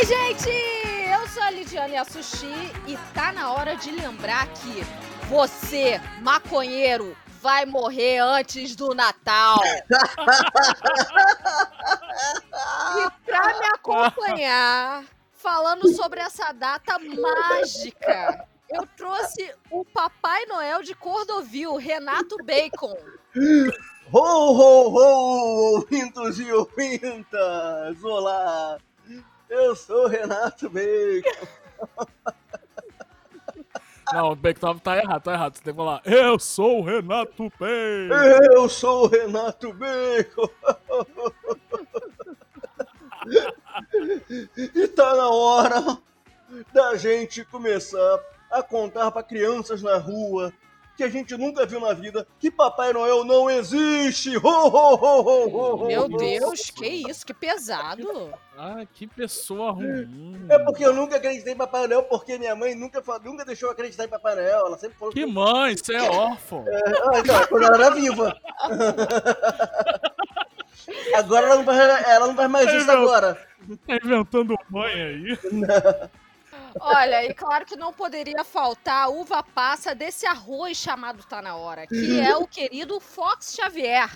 Oi, gente! Eu sou a Lidiane Assushi e tá na hora de lembrar que você, maconheiro, vai morrer antes do Natal. e pra me acompanhar, falando sobre essa data mágica, eu trouxe o Papai Noel de Cordovil, Renato Bacon. Ho, ho, ho, ouvintos e ouvintas! Olá! Eu sou o Renato Bacon. Não, o Bacon tá, tá errado, tá errado. Você tem que falar, eu sou o Renato Bacon. Eu sou o Renato Bacon. e tá na hora da gente começar a contar para crianças na rua que a gente nunca viu na vida que Papai Noel não existe. Ho, ho, ho, ho, Meu Deus, que isso, que pesado. Ah, que pessoa ruim. É porque eu nunca acreditei em Papai Noel, porque minha mãe nunca, nunca deixou eu acreditar em Papai Noel. Ela sempre falou que. Que mãe, você é órfão. É, ah, então, quando ela era viva. agora ela não faz, ela não faz mais tá isso agora. Tá inventando mãe aí. Olha, e claro que não poderia faltar a uva passa desse arroz chamado Tá Na Hora, que é o querido Fox Xavier.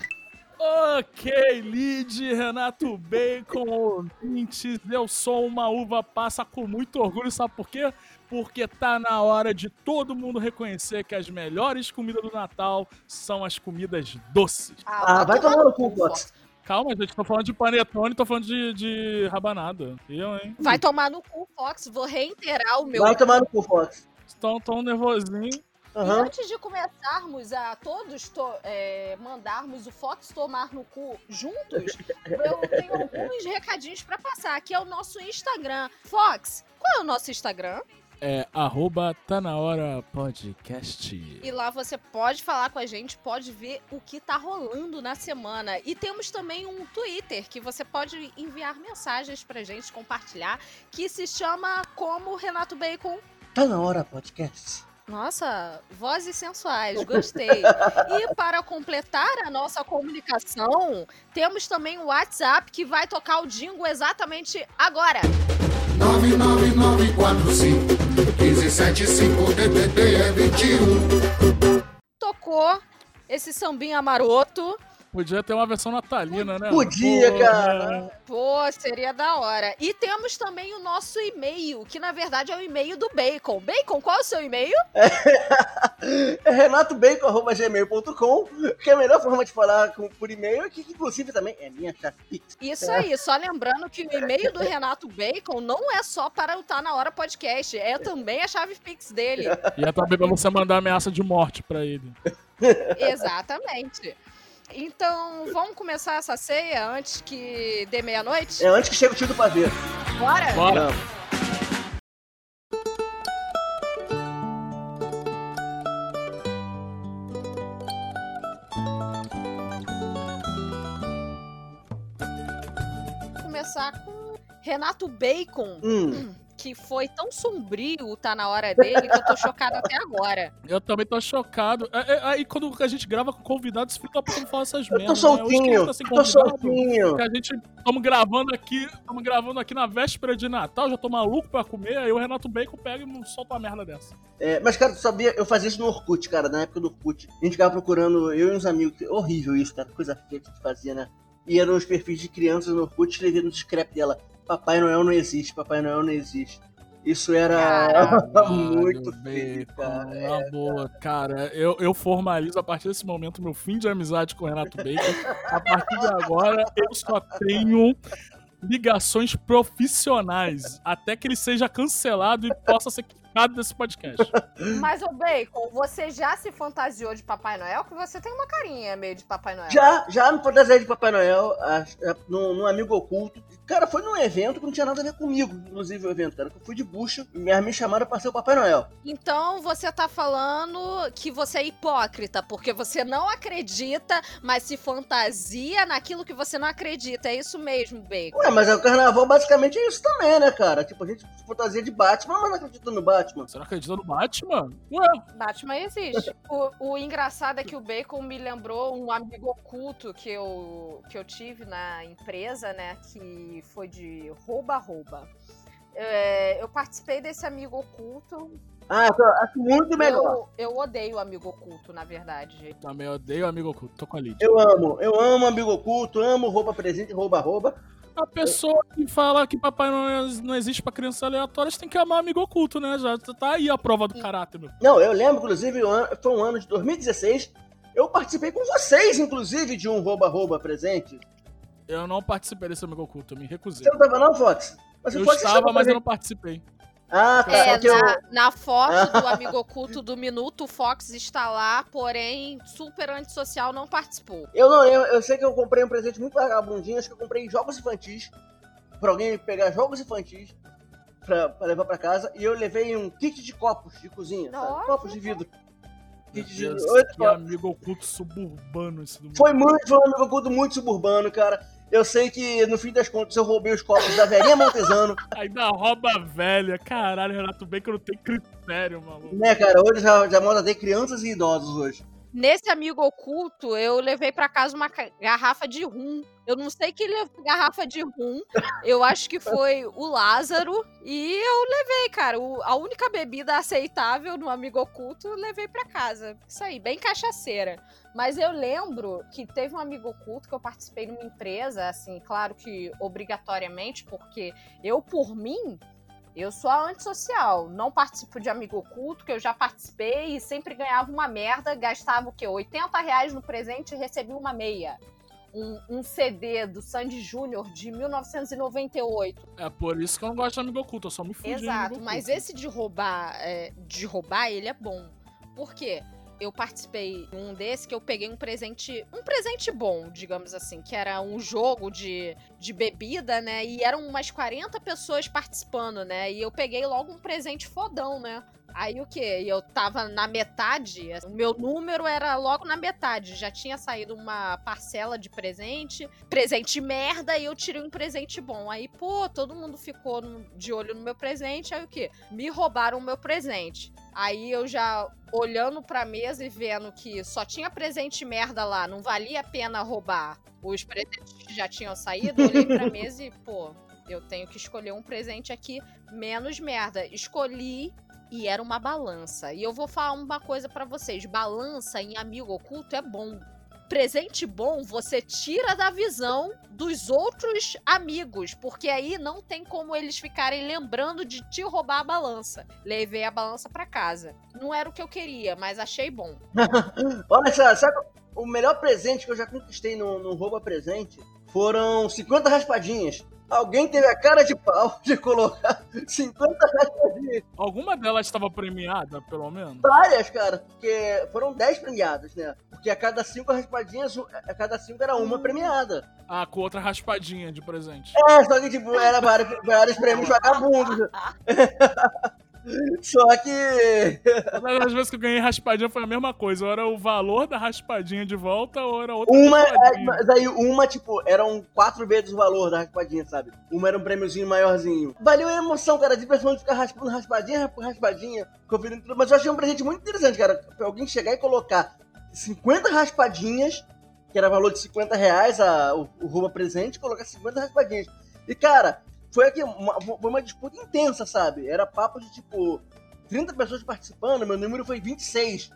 Ok, Lid, Renato Bacon, ouvintes, eu sou uma uva passa com muito orgulho, sabe por quê? Porque tá na hora de todo mundo reconhecer que as melhores comidas do Natal são as comidas doces. Ah, ah vai tomar no cu, Fox. Calma, gente, tô falando de panetone, tô falando de, de rabanada. Eu, hein? Vai tomar no cu, Fox. Vou reiterar o meu. Vai tomar no cu, Fox. Estão tão nervosinho. Uhum. E antes de começarmos a todos to é, mandarmos o Fox tomar no cu juntos, eu tenho alguns recadinhos para passar. Aqui é o nosso Instagram. Fox, qual é o nosso Instagram? É arroba tá na hora podcast. E lá você pode falar com a gente, pode ver o que tá rolando na semana. E temos também um Twitter que você pode enviar mensagens pra gente, compartilhar, que se chama como Renato Bacon. Tá na hora podcast. Nossa, vozes sensuais, gostei. e para completar a nossa comunicação, temos também o WhatsApp que vai tocar o jingle exatamente agora. 99945 1575 DDD é 21. Tocou esse sambinha maroto. Podia ter uma versão natalina, né? Podia, Pô, cara. Pô, seria da hora. E temos também o nosso e-mail, que na verdade é o e-mail do Bacon. Bacon, qual é o seu e-mail? É, renatobacon.gmail.com, que é a melhor forma de falar com, por e-mail, que inclusive também é minha chave Pix. Isso é. aí, só lembrando que o e-mail do Renato Bacon não é só para o Tá Na Hora Podcast, é também a chave Pix dele. E é também pra você mandar ameaça de morte para ele. Exatamente. Então, vamos começar essa ceia antes que dê meia-noite? É antes que chegue o tio do pavê. Bora? Bora. começar com Renato Bacon. Hum que foi tão sombrio tá na hora dele que eu tô chocado até agora. Eu também tô chocado. É, é, aí quando a gente grava com convidados, fica pra não falar essas merdas. Eu tô soltinho, né? tô soltinho. a gente estamos gravando aqui, estamos gravando aqui na véspera de Natal, já tô maluco pra comer, aí o Renato Bacon pega e solta uma merda dessa. É, mas, cara, tu sabia, eu fazia isso no Orkut, cara, na época do Orkut. A gente ficava procurando, eu e uns amigos, horrível isso, cara, coisa feia que a gente fazia, né? E eram os perfis de crianças no Orkut escrevendo no scrap dela. Papai Noel não existe, Papai Noel não existe. Isso era muito feio, cara. Na é, boa, cara, eu, eu formalizo a partir desse momento meu fim de amizade com o Renato Bacon. a partir de agora, eu só tenho ligações profissionais até que ele seja cancelado e possa ser nada desse podcast. Mas, o Bacon, você já se fantasiou de Papai Noel? Que você tem uma carinha meio de Papai Noel. Já, já me fantasiei de Papai Noel num, num amigo oculto. Cara, foi num evento que não tinha nada a ver comigo, inclusive o evento, cara. Que eu fui de bucha e me chamaram pra ser o Papai Noel. Então você tá falando que você é hipócrita, porque você não acredita, mas se fantasia naquilo que você não acredita. É isso mesmo, Bacon. Ué, mas o carnaval basicamente é isso também, né, cara? Tipo, a gente se fantasia de Batman, mas não acredita no Batman. Batman. Você não acredita no Batman? Ué. Batman existe. o, o engraçado é que o Bacon me lembrou um amigo oculto que eu, que eu tive na empresa, né? Que foi de rouba-rouba. É, eu participei desse amigo oculto. Ah, eu acho muito melhor. Eu, eu odeio o amigo oculto, na verdade. Também odeio amigo oculto, tô com a Lídia. Eu amo, eu amo amigo oculto, amo rouba presente, rouba rouba. A pessoa que fala que Papai Noel não existe pra crianças aleatórias tem que amar amigo oculto, né? Já tá aí a prova do caráter, meu. Não, eu lembro, inclusive, foi um ano de 2016. Eu participei com vocês, inclusive, de um rouba-rouba presente. Eu não participei desse amigo oculto, eu me recusei. Você não tava não, Fox? Mas Eu Fox estava, mas eu não participei. Ah, tá. É, É, que eu... na, na foto do amigo oculto do Minuto, o Fox está lá, porém, super antissocial, não participou. eu não lembro. Eu sei que eu comprei um presente muito vagabundinho. Acho que eu comprei jogos infantis. Pra alguém pegar jogos infantis pra, pra levar pra casa. E eu levei um kit de copos de cozinha. sabe? Copos de vidro. Meu Kit de Deus, oito que copos. amigo oculto suburbano esse do Foi muito, foi um amigo oculto muito suburbano, cara. Eu sei que, no fim das contas, eu roubei os copos da velhinha Montesano. Ainda rouba velha. Caralho, Renato Bacon não tem critério, maluco. né, cara? Hoje já, já moda ter crianças e idosos hoje. Nesse amigo oculto, eu levei pra casa uma garrafa de rum. Eu não sei quem levou garrafa de rum. Eu acho que foi o Lázaro. E eu levei, cara. o- a única bebida aceitável no amigo oculto, eu levei pra casa. Isso aí, bem cachaceira. Mas eu lembro que teve um amigo oculto que eu participei numa empresa, assim, claro que obrigatoriamente, porque eu, por mim, eu sou a antissocial. Não participo de amigo oculto, que eu já participei e sempre ganhava uma merda. Gastava o quê? 80 reais no presente e recebia uma meia. Um, um CD do Sandy Júnior de 1998. É por isso que eu não gosto de amigo oculto, eu só me fudi. em Exato, mas esse de roubar, é, de roubar, ele é bom. Por quê? Eu participei um desse que eu peguei um presente, um presente bom, digamos assim, que era um jogo de, de bebida, né? E eram umas 40 pessoas participando, né? E eu peguei logo um presente fodão, né? Aí o quê? Eu tava na metade, o meu número era logo na metade. Já tinha saído uma parcela de presente, presente merda, e eu tirei um presente bom. Aí, pô, todo mundo ficou de olho no meu presente. Aí o quê? Me roubaram o meu presente. Aí eu já olhando pra mesa e vendo que só tinha presente merda lá, não valia a pena roubar os presentes que já tinham saído, olhei pra mesa e, pô, eu tenho que escolher um presente aqui menos merda. Escolhi e era uma balança. E eu vou falar uma coisa pra vocês: balança em amigo oculto é bom. Presente bom você tira da visão dos outros amigos, porque aí não tem como eles ficarem lembrando de te roubar a balança. Levei a balança pra casa. Não era o que eu queria, mas achei bom. Olha só, sabe o melhor presente que eu já conquistei no, no rouba presente? Foram 50 raspadinhas. Alguém teve a cara de pau de colocar 50 raspadinhas. Alguma delas estava premiada, pelo menos? Várias, cara. Porque foram 10 premiadas, né? Porque a cada 5 raspadinhas, a cada 5 era uma premiada. Ah, com outra raspadinha de presente. É, só que, tipo, era vários, vários prêmios vagabundos. Só que. Todas as vezes que eu ganhei raspadinha foi a mesma coisa. Ou era o valor da raspadinha de volta, ou era outra Uma, é, raspadinha. mas aí uma, tipo, eram quatro vezes o valor da raspadinha, sabe? Uma era um prêmiozinho maiorzinho. Valeu a emoção, cara, de pessoa ficar raspando raspadinha por raspadinha, conferindo tudo. Mas eu achei um presente muito interessante, cara. Pra alguém chegar e colocar 50 raspadinhas, que era valor de 50 reais a, o, o rouba presente, colocar 50 raspadinhas. E, cara, foi aqui uma, foi uma disputa intensa, sabe? Era papo de, tipo, 30 pessoas participando, meu número foi 26.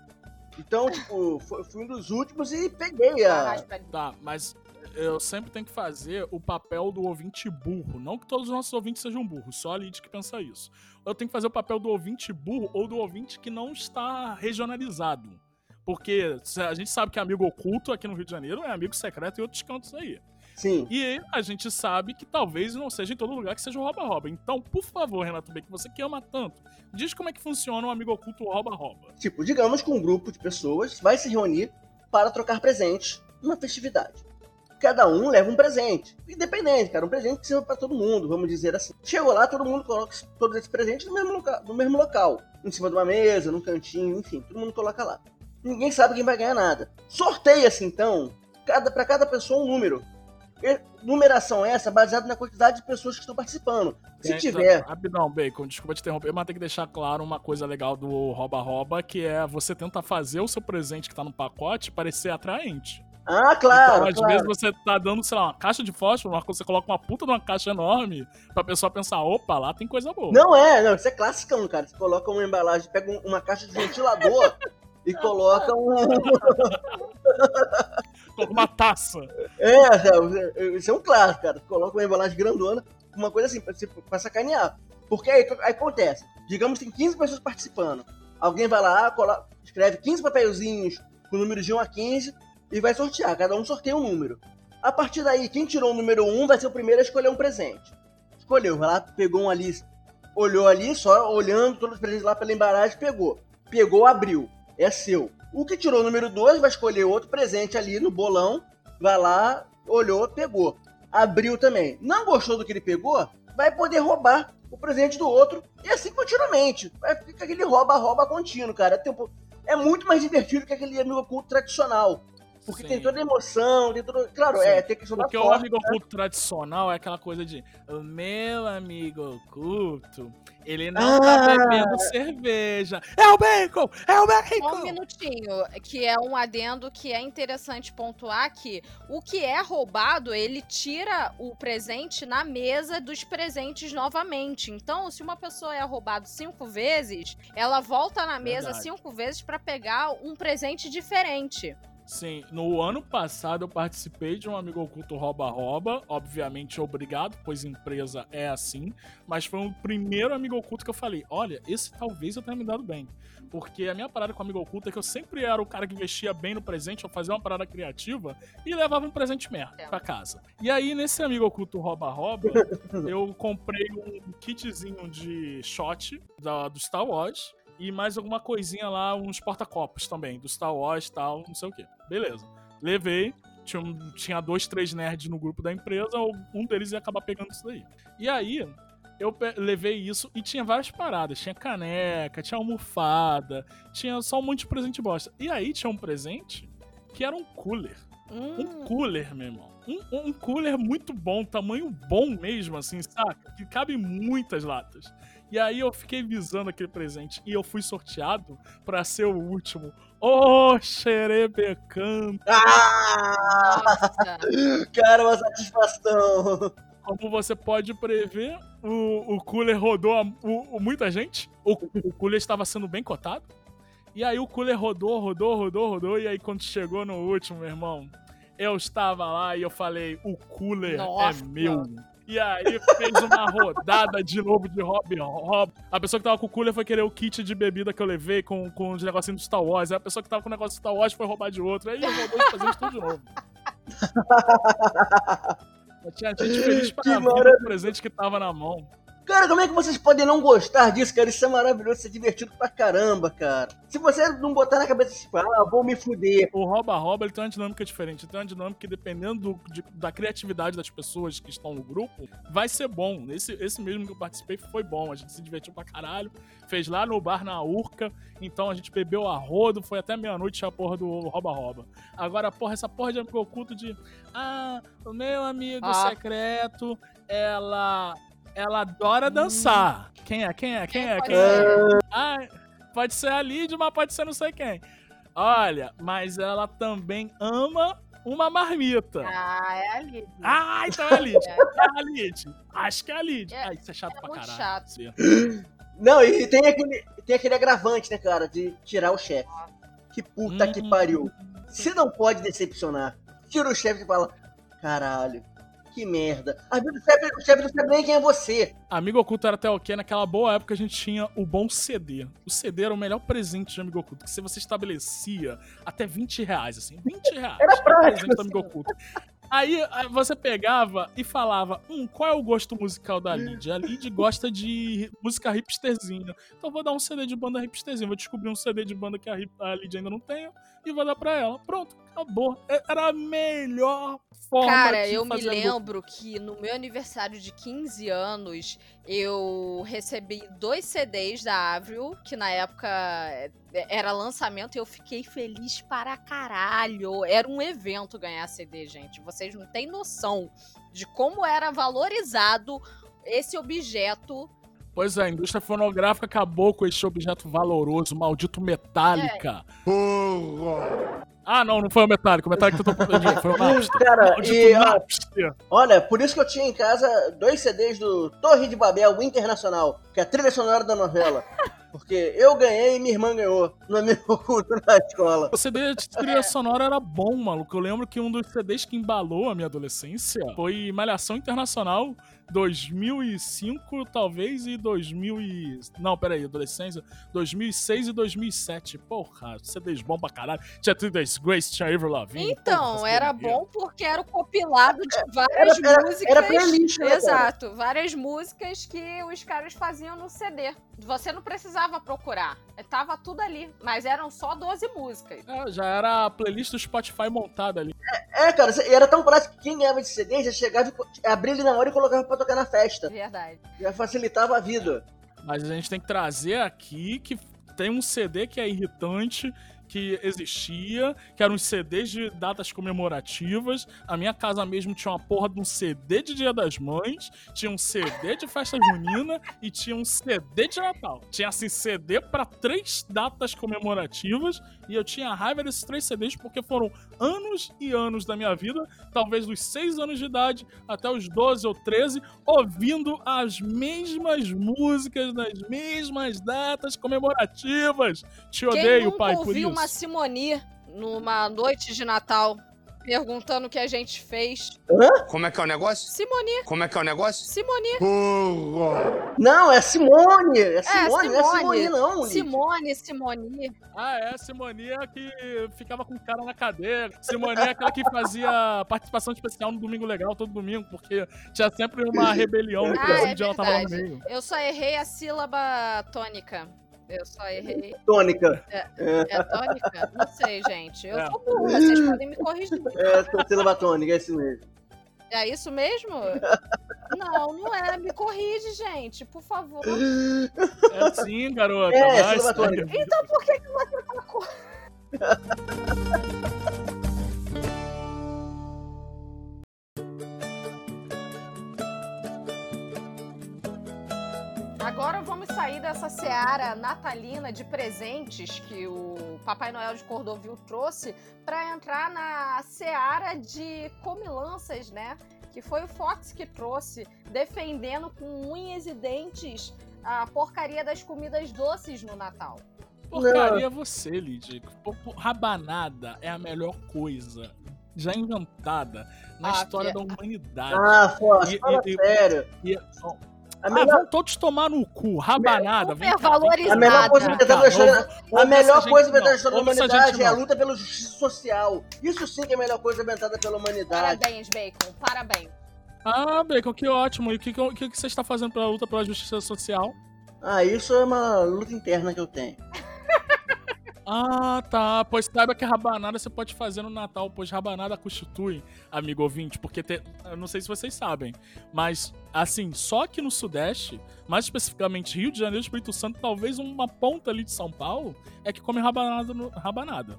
Então, tipo, foi, fui um dos últimos e peguei a. Tá, mas eu sempre tenho que fazer o papel do ouvinte burro. Não que todos os nossos ouvintes sejam burros, só a Lid que pensa isso. Eu tenho que fazer o papel do ouvinte burro ou do ouvinte que não está regionalizado. Porque a gente sabe que amigo oculto aqui no Rio de Janeiro é amigo secreto em outros cantos aí. Sim. E a gente sabe que talvez não seja em todo lugar que seja o rouba-rouba. Então, por favor, Renato Bem, que você que ama tanto, diz como é que funciona um amigo oculto rouba-rouba. Tipo, digamos que um grupo de pessoas vai se reunir para trocar presentes numa festividade. Cada um leva um presente. Independente, cara, um presente que sirva para todo mundo, vamos dizer assim. Chegou lá, todo mundo coloca todos esses presentes no mesmo, loca no mesmo local. Em cima de uma mesa, num cantinho, enfim, todo mundo coloca lá. Ninguém sabe quem vai ganhar nada. Sorteia-se, então, cada, para cada pessoa um número. Numeração essa baseada na quantidade de pessoas que estão participando. Se É, tiver então, Rapidão, Bacon, desculpa te interromper, mas tem que deixar claro uma coisa legal do rouba-rouba, que é você tenta fazer o seu presente que tá no pacote parecer atraente. Ah, claro. Então, às claro. vezes você tá dando, sei lá, uma caixa de fósforo, uma- você coloca uma puta numa caixa enorme pra pessoa pensar, opa, lá tem coisa boa. Não é, não, isso é classicão, cara. Você coloca uma embalagem, pega um- uma caixa de ventilador e coloca um. Coloca uma taça. É, é, isso é um clássico, cara. Coloca uma embalagem grandona, uma coisa assim, pra, pra sacanear. Porque aí, aí acontece, digamos que tem 15 pessoas participando. Alguém vai lá, colo- escreve 15 papelzinhos com o número de 1 a 15 e vai sortear. Cada um sorteia um número. A partir daí, quem tirou o número 1 vai ser o primeiro a escolher um presente. Escolheu, vai lá, pegou um ali, olhou ali, só olhando todos os presentes lá pela embalagem, pegou. Pegou, abriu. É seu. O que tirou o número 2 vai escolher outro presente ali no bolão, vai lá, olhou, pegou. Abriu também. Não gostou do que ele pegou? Vai poder roubar o presente do outro e assim continuamente. Vai ficar aquele rouba-rouba contínuo, cara. É, tempo- é muito mais divertido que aquele amigo oculto tradicional. Porque Sim. tem toda a emoção, tem todo. Claro, Sim. é, tem a questão Porque da o sorte. amigo oculto tradicional é aquela coisa de o meu amigo oculto, ele não Ah. tá bebendo cerveja. É o bacon! É o Só um bacon! minutinho, que é um adendo que é interessante pontuar que o que é roubado, ele tira o presente na mesa dos presentes novamente. Então, se uma pessoa é roubado cinco vezes, ela volta na mesa Verdade. cinco vezes pra pegar um presente diferente. Sim, no ano passado eu participei de um amigo oculto rouba-rouba, obviamente obrigado, pois empresa é assim, mas foi o primeiro amigo oculto que eu falei, olha, esse talvez eu tenha me dado bem. Porque a minha parada com amigo oculto é que eu sempre era o cara que vestia bem no presente, eu fazia uma parada criativa e levava um presente merda pra casa. E aí, nesse amigo oculto rouba-rouba, eu comprei um kitzinho de shot da, do Star Wars e mais alguma coisinha lá, uns porta-copos também, do Star Wars e tal, não sei o que. Beleza. Levei, tinha, tinha dois, três nerds no grupo da empresa, um deles ia acabar pegando isso daí. E aí, eu levei isso e tinha várias paradas. Tinha caneca, tinha almofada, tinha só um monte de presente bosta. E aí tinha um presente que era um cooler. Hum, Um cooler, meu irmão. Um, um cooler muito bom, tamanho bom mesmo, assim, saca? Que cabe muitas latas. E aí eu fiquei visando aquele presente e eu fui sorteado pra ser o último. Ô, xerebecando! Ah! nossa. Cara, uma satisfação. Como você pode prever, o, o cooler rodou a- o- o- muita gente. O, o cooler estava sendo bem cotado. E aí o cooler rodou, rodou, rodou, rodou. E aí quando chegou no último, meu irmão, eu estava lá e eu falei, o cooler Nossa. é meu. E aí fez uma rodada de novo de Rob Rob. A pessoa que tava com o cooler foi querer o kit de bebida que eu levei com, com os negocinhos do Star Wars. Aí a pessoa que tava com o negócio do Star Wars foi roubar de outro. Aí rodou os presentes tudo de novo. Tinha gente feliz Que pra vida com o presente que tava na mão. Cara, como é que vocês podem não gostar disso, cara? Isso é maravilhoso, isso é divertido pra caramba, cara. Se você não botar na cabeça, tipo, ah, vou me fuder. O rouba-rouba ele tem uma dinâmica diferente. Ele tem uma dinâmica que, dependendo do- de- da criatividade das pessoas que estão no grupo, vai ser bom. Esse, esse mesmo que eu participei foi bom. A gente se divertiu pra caralho. Fez lá no bar na Urca. Então a gente bebeu a rodo. Foi até meia-noite a porra do rouba-rouba. Agora, porra, essa porra de amigo oculto de. Ah, o meu amigo Ah. secreto, ela. Ela adora dançar. Quem é? Quem é? Quem é? Quem é? Ah, pode ser a Lid, mas pode ser não sei quem. Olha, mas ela também ama uma marmita. Ah, é ali. Ah, então é a Lid. É a Lid. Acho que é a Lid. É- Ah, isso é chato é pra muito caralho. chato. Sim. Não, e tem aquele, tem aquele agravante, né, cara, de tirar o chefe. Que puta que Hum. pariu. Você não pode decepcionar. Tira o chefe e fala, caralho, que merda. Às vezes o chefe, não sabe nem quem é você. Amigo Oculto era até o quê? Naquela boa época a gente tinha o bom CD. O CD era o melhor presente de Amigo Oculto, que se você estabelecia até 20 reais, assim, 20 reais. Era prático, presente do Amigo Oculto. Aí você pegava e falava: Hum, qual é o gosto musical da Lid? A Lid gosta de música hipsterzinha. Então vou dar um CD de banda hipsterzinha. Vou descobrir um CD de banda que a, a Lid ainda não tem e vou dar pra ela. Pronto, acabou. É- Era a melhor forma Cara, eu me lembro que no meu aniversário de 15 anos, eu recebi dois CDs da Avril, que na época é, era lançamento, e eu fiquei feliz para caralho. Era um evento ganhar CD, gente. Vocês não têm noção de como era valorizado esse objeto. Pois é, a indústria fonográfica acabou com esse objeto valoroso, maldito metálica. Ah, não, não foi o Metallica. O Metallica tentou proteger, foi o Napster. Cara, Maldito e, Napster. olha, por isso que eu tinha em casa dois CDs do Torre de Babel Internacional, que é a trilha sonora da novela. Porque eu ganhei e minha irmã ganhou no amigo culto na escola. O CD de trilha sonora era bom, maluco. Eu lembro que um dos CDs que embalou a minha adolescência foi Malhação Internacional 2005, talvez, e 2000 e... Não, peraí, adolescência. 2006 e 2007. Porra, CDs bom pra caralho. Tinha Trilhas Grace, tinha Avril Lavigne. Então, porra, era bom porque era o compilado de várias Era, era, músicas. era playlist, né, cara? Exato, várias músicas que os caras faziam no CD. Você não precisava procurar, tava tudo ali, mas eram só 12 músicas. É, já era a playlist do Spotify montada ali. É, cara, e era tão prático que quem ganhava de CD já chegava e abria ele na hora e colocava pra tocar na festa. Verdade. Já facilitava a vida. Mas a gente tem que trazer aqui que tem um CD que é irritante, que existia, que eram os CDs de datas comemorativas. A minha casa mesmo tinha uma porra de um CD de Dia das Mães, tinha um CD de festa junina e tinha um CD de Natal. Tinha assim CD pra três datas comemorativas e eu tinha raiva desses três CDs porque foram anos e anos da minha vida, talvez dos 6 anos de idade até os 12 ou 13, ouvindo as mesmas músicas nas mesmas datas comemorativas. Te Quem odeio, pai, por isso. Uma Simoni numa noite de Natal perguntando o que a gente fez? Como é que é o negócio? Simoni, Como é que é o negócio? Simoni. Não, é Simone! É Simone, não é Simone. Simone, não. Simone, Simoni. Ah, é, Simonia que ficava com o cara na cadeira. Simonia é aquela que fazia participação especial no Domingo Legal todo domingo, porque tinha sempre uma rebelião no Ah, presídio é e ela tava lá no meio. Eu só errei a sílaba tônica. Eu só errei. Tônica. É tônica? Não sei, gente. Eu É. sou burra, vocês podem me corrigir. É, sílaba tônica, é isso mesmo. É isso mesmo? Não, não é. Me corrige, gente, por favor. É sim, garota. É, tônica. Então por que, que você tá sair dessa seara natalina de presentes que o Papai Noel de Cordovil trouxe para entrar na seara de comilanças, né? Que foi o Fox que trouxe, defendendo com unhas e dentes a porcaria das comidas doces no Natal. Porcaria é você, Lidia. Rabanada é a melhor coisa já inventada na Ah, história que- da humanidade. Ah, Fox, E- fala e- e- sério. E- A ah, melhor, vão todos tomar no cu. Rabanada. Super cá. valorizada. a melhor coisa Vem inventada a melhor coisa humanidade é a luta pela justiça social. Isso sim que é a melhor coisa inventada pela humanidade. Parabéns, Bacon. Parabéns. Ah, Bacon, que ótimo. E o que, que, que que você está fazendo pela luta pela justiça social? Ah, isso é uma luta interna que eu tenho. Ah, tá. Pois saiba que rabanada você pode fazer no Natal, pois rabanada constitui, amigo ouvinte, porque te- eu não sei se vocês sabem, mas assim, só que no Sudeste, mais especificamente Rio de Janeiro, Espírito Santo, talvez uma ponta ali de São Paulo, é que come rabanada. No, rabanada.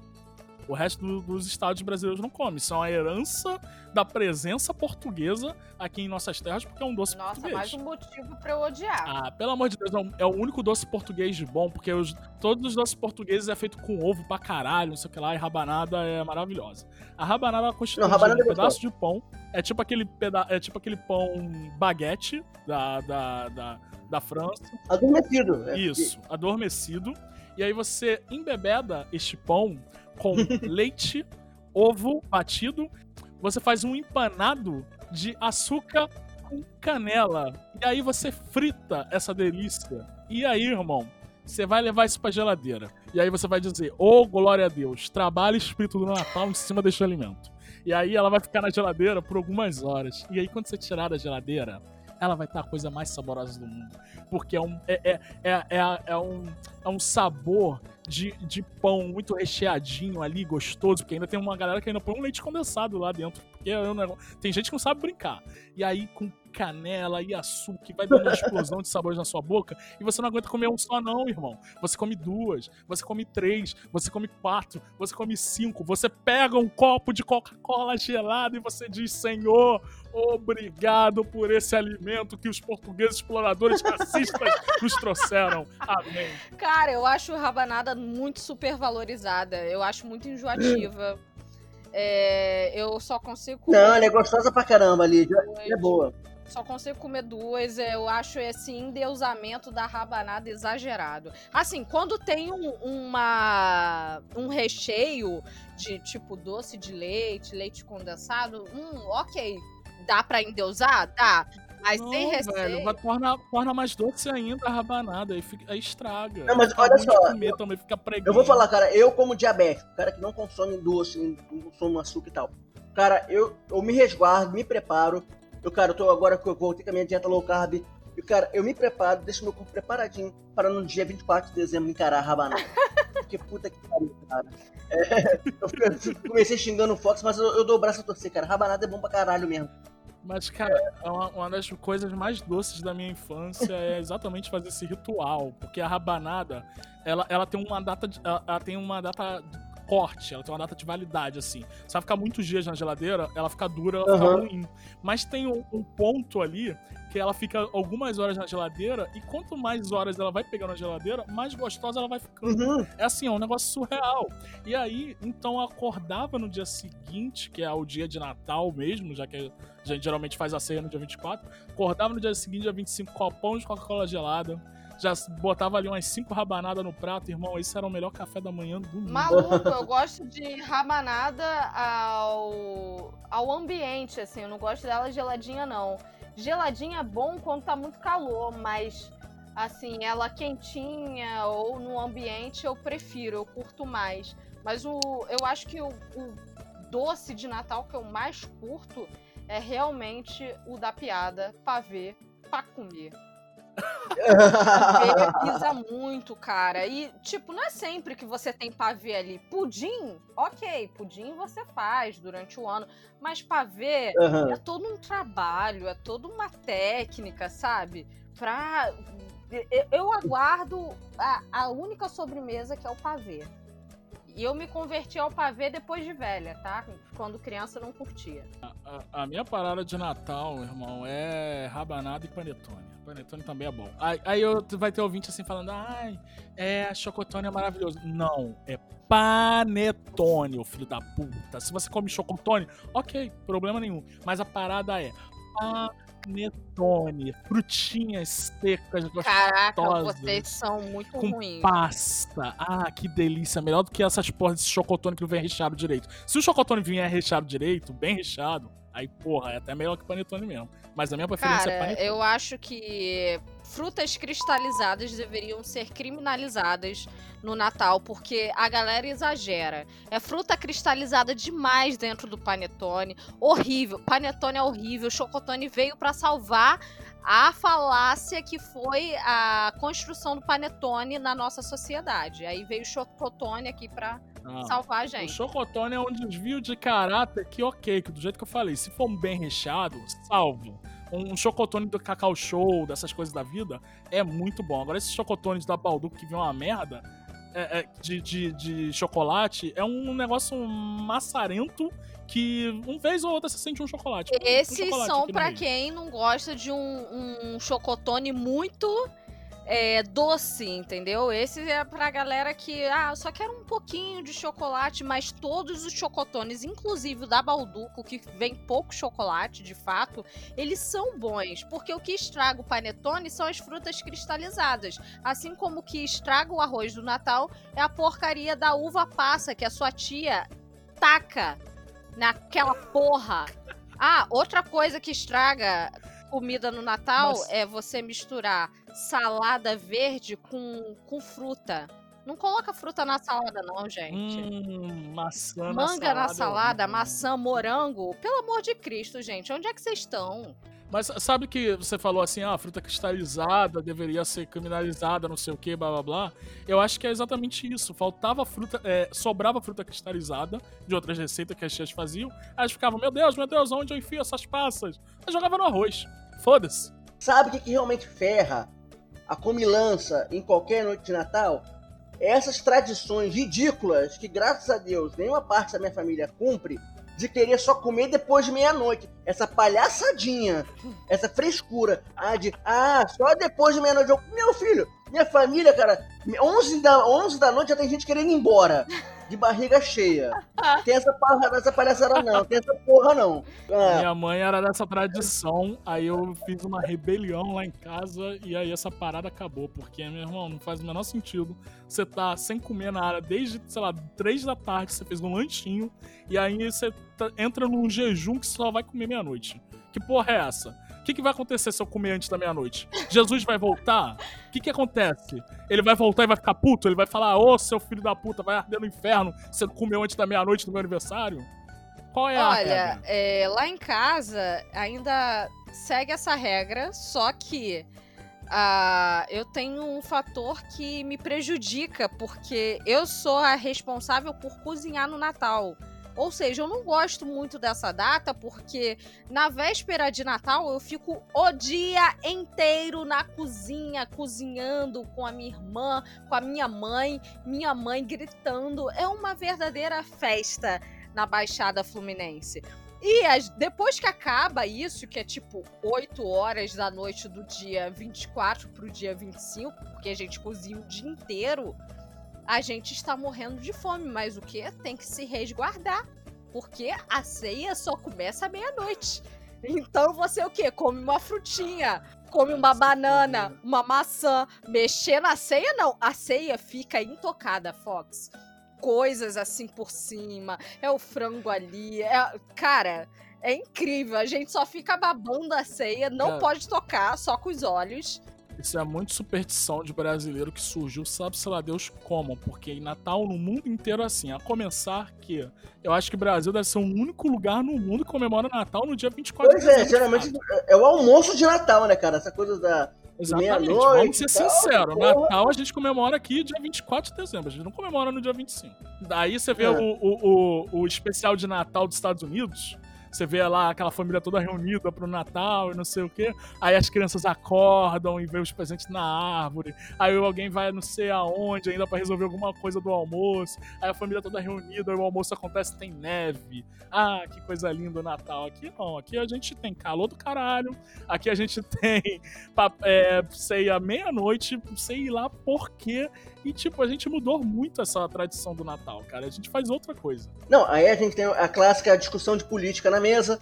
O resto do- dos estados brasileiros não come. São a herança da presença portuguesa aqui em nossas terras, porque é um doce Nossa, português. mais um motivo pra eu odiar. Ah, pelo amor de Deus, é o- é o único doce português de bom, porque os- todos os doces portugueses é feito com ovo pra caralho, não sei o que lá, e rabanada é maravilhosa. A rabanada ela constitui é um pedaço de pão, é tipo aquele, peda é tipo aquele pão baguete da, da, da, da França, Adormecido. É, isso, adormecido, e aí você embebeda este pão com leite, ovo batido, você faz um empanado de açúcar com canela. E aí você frita essa delícia. E aí, irmão, você vai levar isso pra geladeira. E aí você vai dizer: Ô, glória a Deus, trabalhe espírito do Natal em cima deste alimento. E aí ela vai ficar na geladeira por algumas horas. E aí, quando você tirar da geladeira, ela vai estar a coisa mais saborosa do mundo. Porque é um, é, é, é, é, é um, é um sabor de, de pão muito recheadinho ali, gostoso. Porque ainda tem uma galera que ainda põe um leite condensado lá dentro. Porque é tem gente que não sabe brincar. E aí, com canela e açúcar, que vai dando uma explosão de sabores na sua boca. E você não aguenta comer um só, não, irmão. Você come duas, você come três, você come quatro, você come cinco. Você pega um copo de Coca-Cola gelado e você diz: Senhor, obrigado por esse alimento que os portugueses exploradores racistas nos trouxeram. Amém. Cara, eu acho rabanada muito super valorizada. Eu acho muito enjoativa. É, eu só consigo. Não, ela é gostosa pra caramba, Lídia. Ela é boa. Só consigo comer duas. Eu acho esse endeusamento da rabanada exagerado. Assim, quando tem um, uma, um recheio de tipo doce de leite, leite condensado, hum, ok. Dá pra endeusar? Dá. Mas Não, sem velho, receio. vai, torna, torna mais doce ainda a rabanada, aí, fica- aí estraga. Não, mas olha só, comer também, fica. Eu vou falar, cara, eu como diabético, cara que não consome doce, não consome açúcar e tal. Cara, eu, eu me resguardo, me preparo. Eu, cara, eu tô agora que eu voltei com a minha dieta low carb. E, cara, eu me preparo, deixo meu corpo preparadinho para no dia 24 de dezembro encarar a rabanada. Porque puta que pariu, cara. É, eu, comecei xingando o Fox, mas eu, eu dou o braço a torcer, cara. Rabanada é bom pra caralho mesmo. Mas, cara, é uma, uma das coisas mais doces da minha infância é exatamente fazer esse ritual. Porque a rabanada, ela, ela tem uma data. de- ela, ela tem uma data corte, ela tem uma data de validade, assim. Se ela ficar muitos dias na geladeira, ela fica dura, ela fica Aham. ruim. Mas tem um, um ponto ali que ela fica algumas horas na geladeira, e quanto mais horas ela vai pegando na geladeira, mais gostosa ela vai ficando. Uhum. É assim, é um negócio surreal. E aí, então eu acordava no dia seguinte, que é o dia de Natal mesmo, já que a gente geralmente faz a ceia no dia 24. Acordava no dia seguinte, dia 25, copão de Coca-Cola gelada. Já botava ali umas cinco rabanadas no prato, irmão. Esse era o melhor café da manhã do mundo. Maluco, eu gosto de rabanada ao, ao ambiente, assim. Eu não gosto dela geladinha, não. Geladinha é bom quando tá muito calor, mas assim, ela quentinha ou no ambiente eu prefiro, eu curto mais. Mas o, eu acho que o, o doce de Natal que eu mais curto é realmente o da piada, pavê, pra comer. Pavê pisa muito, cara. E, tipo, não é sempre que você tem pavê ali. Pudim, ok, pudim você faz durante o ano. Mas pavê Aham. é todo um trabalho, é toda uma técnica, sabe? Pra. eu- Eu aguardo a, a única sobremesa que é o pavê. E eu me converti ao pavê depois de velha, tá? Quando criança eu não curtia. A, a minha parada de Natal, irmão, é rabanada e panetone. Panetone também é bom. Aí, aí eu, vai ter ouvinte assim falando, ai, é, chocotone é maravilhoso. Não, é panetone, ô filho da puta. Se você come chocotone, ok, problema nenhum. Mas a parada é panetone, frutinhas secas, Caraca, gostosas. vocês são muito com ruins. pasta. Ah, que delícia. Melhor do que essas porras desse chocotone que não vem recheado direito. Se o chocotone vier recheado direito, bem recheado, aí, porra, é até melhor que panetone mesmo. Mas a minha preferência é Cara, panetone. eu acho que frutas cristalizadas deveriam ser criminalizadas no Natal, porque a galera exagera. É fruta cristalizada demais dentro do panetone. Horrível. Panetone é horrível. Chocotone veio pra salvar a falácia que foi a construção do panetone na nossa sociedade. Aí veio o chocotone aqui pra Ah, salvar a O gente. chocotone é um desvio de caráter que, ok, que do jeito que eu falei, se for bem recheado, salvo. Um chocotone do Cacau Show, dessas coisas da vida, é muito bom. Agora, esses chocotones da Balduco que vem uma merda é- é, de, de, de chocolate, é um negócio maçarento que, um vez ou outra, você sente um chocolate. Um Esses chocolate são meio. quem não gosta de um, um chocotone muito é, doce, entendeu? Esse é pra galera que, ah, só quero um pouquinho de chocolate, mas todos os chocotones, inclusive o da Balduco, que vem pouco chocolate, de fato, eles são bons, porque o que estraga o panetone são as frutas cristalizadas. Assim como o que estraga o arroz do Natal é a porcaria da uva passa, que a sua tia taca naquela porra. Ah, outra coisa que estraga comida no Natal é você misturar salada verde com, com fruta. Não coloca fruta na salada, não, gente. Hum, maçã Manga na é salada, maçã, morango. Pelo amor de Cristo, gente. Onde é que vocês estão? Mas sabe que você falou assim, ah, a fruta cristalizada deveria ser criminalizada, não sei o que, blá blá blá. Eu acho que é exatamente isso. Faltava fruta, é, sobrava fruta cristalizada de outras receitas que as tias faziam. Aí elas ficavam, meu Deus, meu Deus, onde eu enfio essas passas? Eu jogava no arroz. Foda-se. Sabe o que, que realmente ferra a comilança em qualquer noite de Natal? Essas tradições ridículas que, graças a Deus, nenhuma parte da minha família cumpre de querer só comer depois de meia-noite. Essa palhaçadinha, essa frescura. Ah, de, ah, só depois de meia-noite. Eu- Meu filho, minha família, cara, 11 da, 11 da noite já tem gente querendo ir embora. De barriga cheia. Tem essa, porra, essa palhaçada não, tem essa porra não. Ah, Minha mãe era dessa tradição, aí eu fiz uma rebelião lá em casa e aí essa parada acabou. Porque, meu irmão, não faz o menor sentido. Você tá sem comer nada desde, sei lá, três da tarde, você fez um lanchinho e aí você tá- entra num jejum que só vai comer meia-noite. Que porra é essa? O que, que vai acontecer se eu comer antes da meia-noite? Jesus vai voltar? O que, que acontece? Ele vai voltar e vai ficar puto? Ele vai falar, ô seu filho da puta, vai arder no inferno, você comeu antes da meia-noite do meu aniversário? Qual é a Olha, é, lá em casa ainda segue essa regra, só que ah, eu tenho um fator que me prejudica, porque eu sou a responsável por cozinhar no Natal. Ou seja, eu não gosto muito dessa data, porque na véspera de Natal eu fico o dia inteiro na cozinha, cozinhando com a minha irmã, com a minha mãe, minha mãe gritando. É uma verdadeira festa na Baixada Fluminense. E as- depois que acaba isso, que é tipo 8 horas da noite do dia 24 pro dia 25, porque a gente cozinha o dia inteiro, a gente está morrendo de fome. Mas o que? Tem que se resguardar. Porque a ceia só começa à meia-noite. Então você o quê? Come uma frutinha, come uma banana, uma maçã. Mexer na ceia, não. A ceia fica intocada, Fox coisas assim por cima, é o frango ali, é... cara, é incrível. A gente só fica babando a ceia, não Cara. pode tocar, só com os olhos. Isso é muito superstição de brasileiro que surgiu, sabe-se lá Deus como, porque em Natal no mundo inteiro é assim. A começar que eu acho que o Brasil deve ser o único lugar no mundo que comemora Natal no dia 24 Pois de é, dezembro. geralmente cara. é o almoço de Natal, né, cara? Essa coisa da. Exatamente. meia-noite Vamos ser sinceros. Natal a gente comemora aqui dia 24 de dezembro. A gente não comemora no dia 25. Daí você vê É. o, o, o, o especial de Natal dos Estados Unidos. Você vê lá aquela família toda reunida pro Natal e não sei o quê. Aí as crianças acordam e vê os presentes na árvore. Aí alguém vai não sei aonde ainda pra resolver alguma coisa do almoço. Aí a família toda reunida, o almoço acontece, tem neve. Ah, que coisa linda o Natal. Aqui não, aqui a gente tem calor do caralho. Aqui a gente tem é, ceia meia-noite, sei lá por quê. E, tipo, a gente mudou muito essa tradição do Natal, cara. A gente faz outra coisa. Não, aí a gente tem a clássica discussão de política na mesa.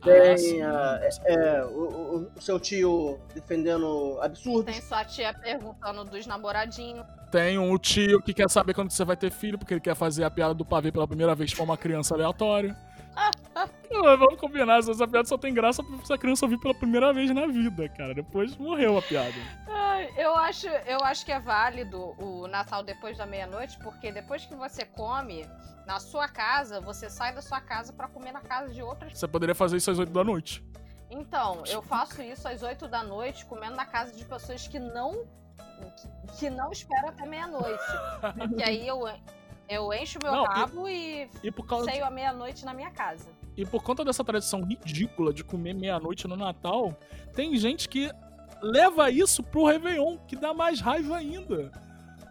Ah, Tem sim. a- é, o, o- o seu tio defendendo absurdos. Tem sua tia perguntando dos namoradinhos. Tem um tio que quer saber quando você vai ter filho, porque ele quer fazer a piada do pavê pela primeira vez pra uma criança aleatória. Vamos combinar, essa piada só tem graça se a criança ouvir pela primeira vez na vida, cara. Depois morreu a piada. Ai, eu acho, eu acho que é válido o Natal depois da meia-noite, porque depois que você come na sua casa, você sai da sua casa pra comer na casa de outras. Você poderia fazer isso às 8 da noite. Então, eu faço isso às 8 da noite, comendo na casa de pessoas que não que, que não esperam até meia-noite. E aí eu, eu encho meu Não, e- rabo e, E causa ceio à meia-noite na minha casa. E por conta dessa tradição ridícula de comer meia-noite no Natal, tem gente que leva isso pro Réveillon, que dá mais raiva ainda.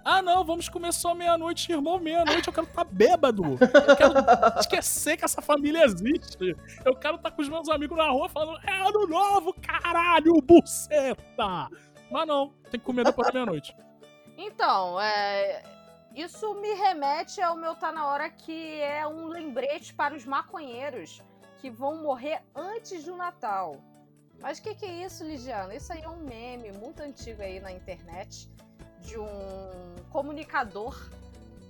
Ah, não, vamos comer só meia-noite, irmão. Meia-noite eu quero estar bêbado. Eu quero esquecer que essa família existe. Eu quero estar com os meus amigos na rua falando: é ano novo, caralho, buceta. Mas não, tem que comer depois da meia-noite. Então, é, isso me remete ao meu Tá Na Hora, que é um lembrete para os maconheiros que vão morrer antes do Natal. Mas o que, que é isso, Ligiana? Isso aí é um meme muito antigo aí na internet de um comunicador.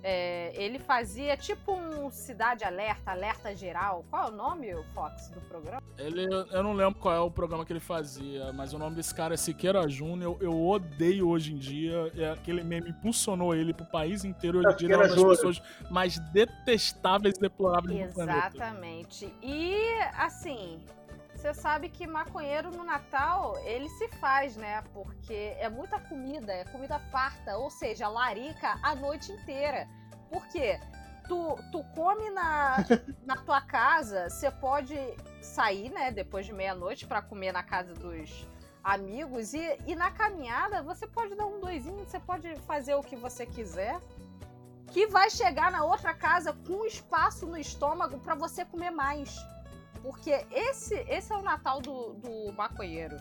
É, ele fazia tipo um Cidade Alerta, Alerta Geral. Qual é o nome, Fox, do programa? Ele, eu não lembro qual é o programa que ele fazia, mas o nome desse cara é Siqueira Júnior. Eu, eu odeio hoje em dia. É, aquele meme impulsionou ele pro país inteiro. Hoje em dia ele é uma das pessoas mais detestáveis e deploráveis do planeta. Exatamente. E assim, você sabe que maconheiro no Natal ele se faz, né? Porque é muita comida, é comida farta, ou seja, larica a noite inteira. Por quê? Tu, tu come na, na tua casa, você pode sair, né, depois de meia-noite para comer na casa dos amigos e, e na caminhada você pode dar um doisinho, você pode fazer o que você quiser que vai chegar na outra casa com espaço no estômago para você comer mais. Porque esse, esse é o Natal do, do maconheiro.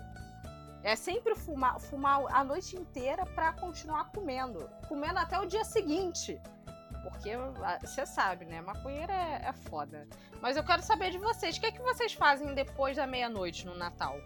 É sempre fumar, fumar a noite inteira para continuar comendo. Comendo até o dia seguinte. Porque ah, você sabe, né? Maconheira é, é foda. Mas eu quero saber de vocês. O que é que vocês fazem depois da meia-noite no Natal?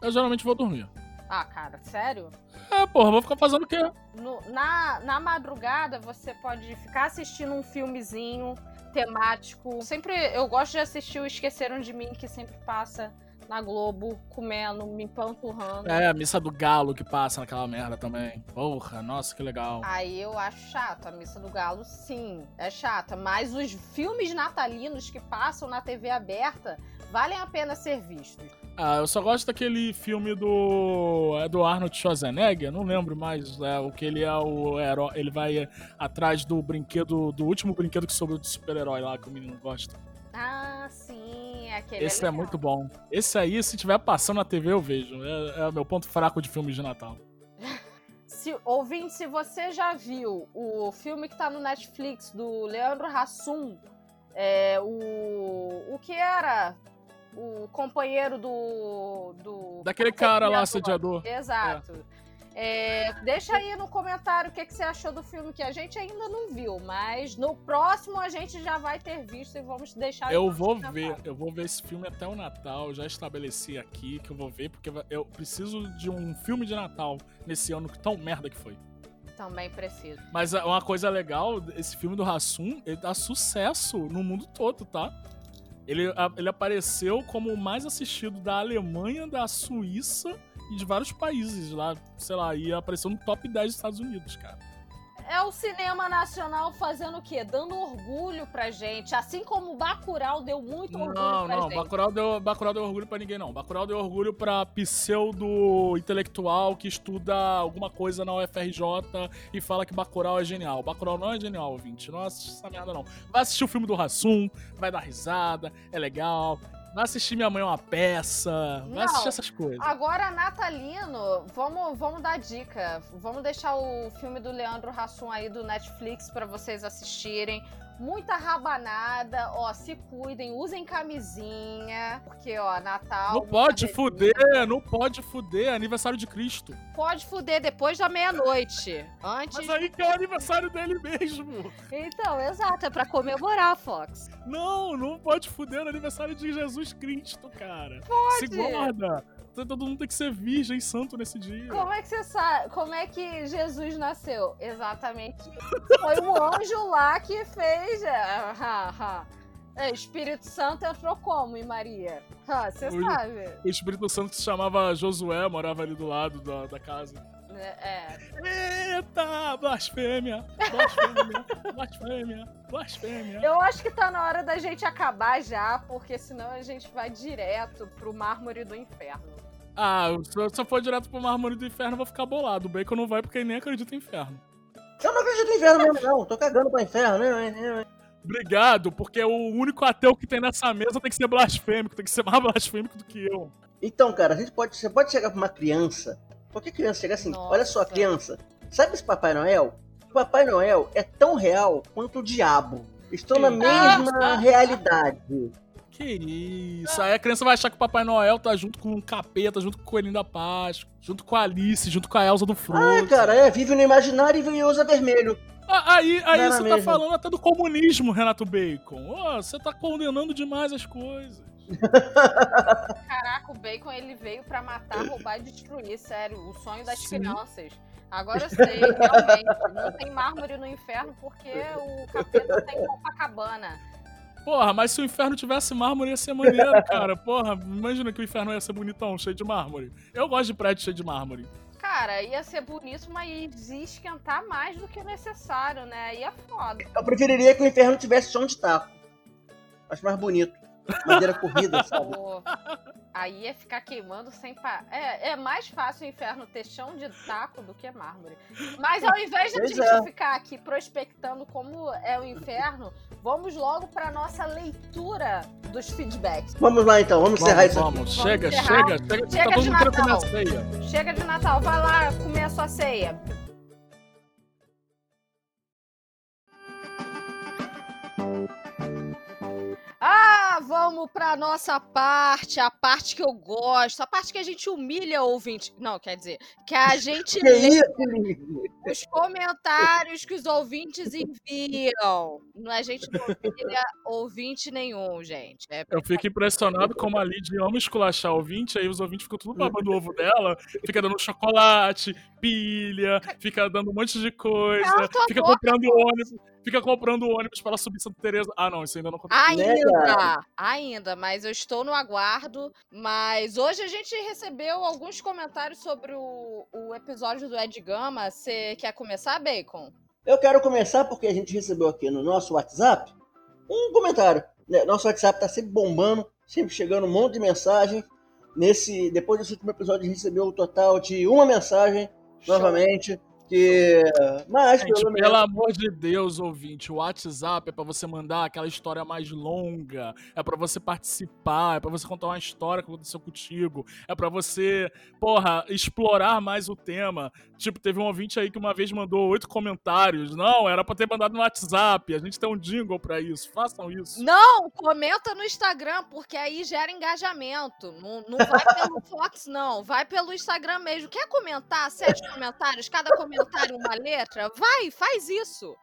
Eu geralmente vou dormir. Ah, cara, sério? É, porra, vou ficar fazendo o quê? No- na, na madrugada você pode ficar assistindo um filmezinho temático. Sempre eu gosto de assistir o Esqueceram de Mim, que sempre passa na Globo, comendo, me empanturrando. É, a missa do galo que passa naquela merda também. Porra, nossa, que legal. Aí eu acho chato. A Missa do Galo, sim, é chata. Mas os filmes natalinos que passam na TV aberta valem a pena ser vistos. Ah, eu só gosto daquele filme do. É do Arnold Schwarzenegger, não lembro mais. É, o que ele é o herói. Ele vai é, atrás do brinquedo, do último brinquedo que sobrou do super-herói lá que o menino gosta. Ah, sim, aquele Esse é legal. muito bom. Esse aí, se tiver passando na TV, eu vejo. É, é o meu ponto fraco de filmes de Natal. Se, ouvinte, se você já viu o filme que tá no Netflix do Leandro Hassum, é, o, o que era o companheiro do. do Daquele cara lá, assediador. Exato. É, deixa aí no comentário o que, que você achou do filme, que a gente ainda não viu, mas no próximo a gente já vai ter visto e vamos deixar Eu vou ver, eu vou ver esse filme até o Natal. Já estabeleci aqui que eu vou ver, porque eu preciso de um filme de Natal nesse ano tão merda que foi. Também preciso. Mas é uma coisa legal, esse filme do Hassum, ele dá sucesso no mundo todo, tá? Ele, a- ele apareceu como o mais assistido da Alemanha, da Suíça e de vários países lá, sei lá, e apareceu no top 10 dos Estados Unidos, cara. É o cinema nacional fazendo o quê? Dando orgulho pra gente. Assim como o Bacurau deu muito orgulho Não, pra não, gente. Bacurau deu, Bacurau deu orgulho pra ninguém, não. Bacurau deu orgulho pra pseudo-intelectual que estuda alguma coisa na UFRJ e fala que Bacurau é genial. Bacurau não é genial, ouvinte. Não assiste essa merda, não. Vai assistir o filme do Hassum, vai dar risada, é legal. Vai assistir Minha Mãe é uma Peça, vai Não. assistir essas coisas. Agora, Natalino, vamos, vamos dar dica. Vamos deixar o filme do Leandro Hassum aí do Netflix pra vocês assistirem. Muita rabanada, ó, se cuidem, usem camisinha, porque, ó, Natal... Não pode fuder, não pode fuder, é aniversário de Cristo. Pode fuder depois da meia-noite. Antes. Mas aí que é o aniversário dele mesmo. Então, exato, é pra comemorar, Fox. Não, não pode fuder no aniversário de Jesus Cristo, cara. Pode. Se guarda. Todo mundo tem que ser virgem santo nesse dia. Como é que você sabe? Como é que Jesus nasceu? Exatamente. Foi um anjo lá que fez. é. É, Espírito Santo entrou como em Maria? Você sabe. O Espírito Santo se chamava Josué, morava ali do lado da, da casa. É. Eita, blasfêmia, blasfêmia, blasfêmia, blasfêmia. Eu acho que tá na hora da gente acabar já, porque senão a gente vai direto pro mármore do inferno. Ah, se eu, se eu for direto pro mármore do inferno, eu vou ficar bolado. O Bacon não vai porque ele nem acredita em inferno. Eu não acredito em inferno mesmo, não. Tô cagando pra inferno, né? Obrigado, porque o único ateu que tem nessa mesa tem que ser blasfêmico, tem que ser mais blasfêmico do que eu. Então, cara, a gente pode, você pode chegar pra uma criança, qualquer criança chegar assim, Nossa. olha só, criança, sabe esse Papai Noel? O Papai Noel é tão real quanto o diabo. Estão na mesma realidade. Que isso. Aí a criança vai achar que o Papai Noel tá junto com o capeta, junto com o Coelhinho da Páscoa, junto com a Alice, junto com a Elsa do Frozen. Ah, cara, é, vive no imaginário e usa vermelho. Ah, Aí, aí Não você tá mesmo. falando até do comunismo, Renato Bacon. Ó, você tá condenando demais as coisas. Caraca, o Bacon ele veio pra matar, roubar e destruir, sério. O sonho das Sim. crianças. Agora eu sei, realmente. Não tem mármore no inferno porque o capeta tem Copacabana. Porra, mas se o inferno tivesse mármore ia ser maneiro, cara. Porra, imagina que o inferno ia ser bonitão, cheio de mármore. Eu gosto de prédio cheio de mármore. Cara, ia ser bonito, mas ia esquentar mais do que necessário, né? Ia foda. Eu preferiria que o inferno tivesse chão de taco. Acho mais bonito. Madeira corrida, sabe? Pô, aí ia ficar queimando sem parar. É, é mais fácil o inferno ter chão de taco do que mármore. Mas ao invés de a gente é. ficar aqui prospectando como é o inferno, vamos logo pra nossa leitura dos feedbacks. Vamos lá então, vamos encerrar Vamos, isso aqui. vamos. Chega, encerrar. chega, chega. Chega tá todo de Natal. ceia. Chega de Natal, vai lá comer a sua ceia. Vamos pra nossa parte, a parte que eu gosto, a parte que a gente humilha o ouvinte. Não, quer dizer, que a gente Que lê isso, os comentários que os ouvintes enviam. Não, a gente não humilha ouvinte nenhum, gente. É Eu fico impressionado como a Lid ama esculachar o ouvinte, aí os ouvintes ficam tudo babando o ovo dela, fica dando chocolate, pilha, fica dando um monte de coisa, fica comprando ônibus, fica comprando ônibus pra ela subir Santa Teresa. Ah, não, isso ainda não aconteceu. Né, Ainda, ainda, mas eu estou no aguardo. Mas hoje a gente recebeu alguns comentários sobre o, o episódio do Ed Gama. Você quer começar, Bacon? Eu quero começar porque a gente recebeu aqui no nosso WhatsApp um comentário. né? Nosso WhatsApp tá sempre bombando, sempre chegando um monte de mensagem. Nesse, depois desse último episódio, a gente recebeu um total de uma mensagem novamente. Que, mas Gente, pelo menos pelo amor de Deus, ouvinte, o WhatsApp é pra você mandar aquela história mais longa, é pra você participar, é pra você contar uma história que aconteceu contigo, é pra você, porra, explorar mais o tema. Tipo, teve um ouvinte aí que uma vez mandou oito comentários. Não, era pra ter mandado no WhatsApp. A gente tem um jingle pra isso. Façam isso. Não, comenta no Instagram, porque aí gera engajamento. Não, não vai pelo Fox, não. Vai pelo Instagram mesmo. Quer comentar sete comentários? Cada comentário uma letra? Vai, faz isso.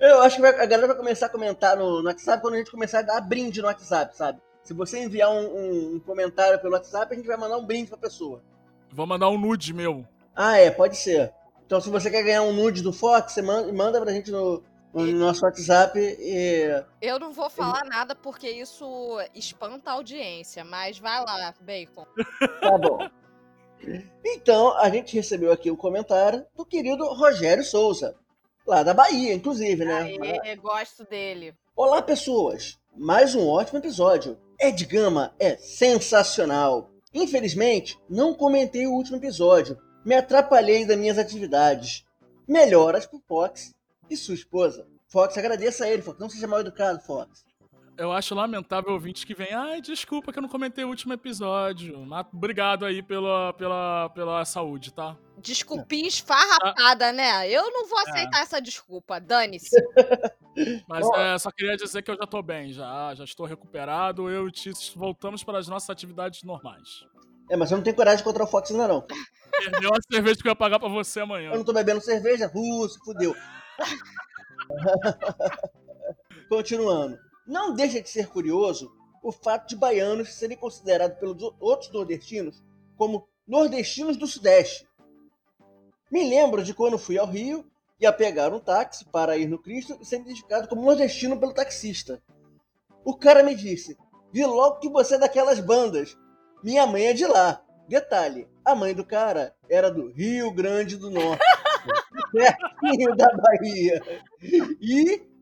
Eu acho que vai- a galera vai começar a comentar no, no WhatsApp quando a gente começar a dar brinde no WhatsApp, sabe? Se você enviar um, um- um comentário pelo WhatsApp, a gente vai mandar um brinde pra pessoa. Vou mandar um nude meu. Ah, é, pode ser. Então, se você quer ganhar um nude do Fox, você manda, manda pra gente no, no nosso WhatsApp e. Eu não vou falar nada porque isso espanta a audiência, mas vai lá, Bacon. Tá bom. Então, a gente recebeu aqui o comentário do querido Rogério Souza, lá da Bahia, inclusive, né? Aê, gosto dele. Olá, pessoas! Mais um ótimo episódio. Ed Gama é sensacional. Infelizmente, não comentei o último episódio. Me atrapalhei das minhas atividades. Melhoras pro Fox e sua esposa. Fox, agradeça a ele, Fox. Não seja mal educado, Fox. Eu acho lamentável ouvinte que vem, ai, desculpa que eu não comentei o último episódio. Mas obrigado aí pela, pela, pela saúde, tá? Desculpinha esfarrapada, né? Eu não É. vou aceitar essa desculpa. Dane-se. Mas é, só queria dizer que eu já tô bem, já, já estou recuperado. Eu e o Tis voltamos para as nossas atividades normais. É, mas eu não tenho coragem de contra o Fox ainda não. Perdeu a cerveja que eu ia pagar pra você amanhã. Eu não tô bebendo cerveja, uh, se fudeu. Continuando. Não deixa de ser curioso o fato de baianos serem considerados pelos outros nordestinos como nordestinos do Sudeste. Me lembro de quando fui ao Rio e a pegar um táxi para ir no Cristo e ser identificado como nordestino pelo taxista. O cara me disse: Vi logo que você é daquelas bandas. Minha mãe é de lá. Detalhe: a mãe do cara era do Rio Grande do Norte, pertinho da Bahia. E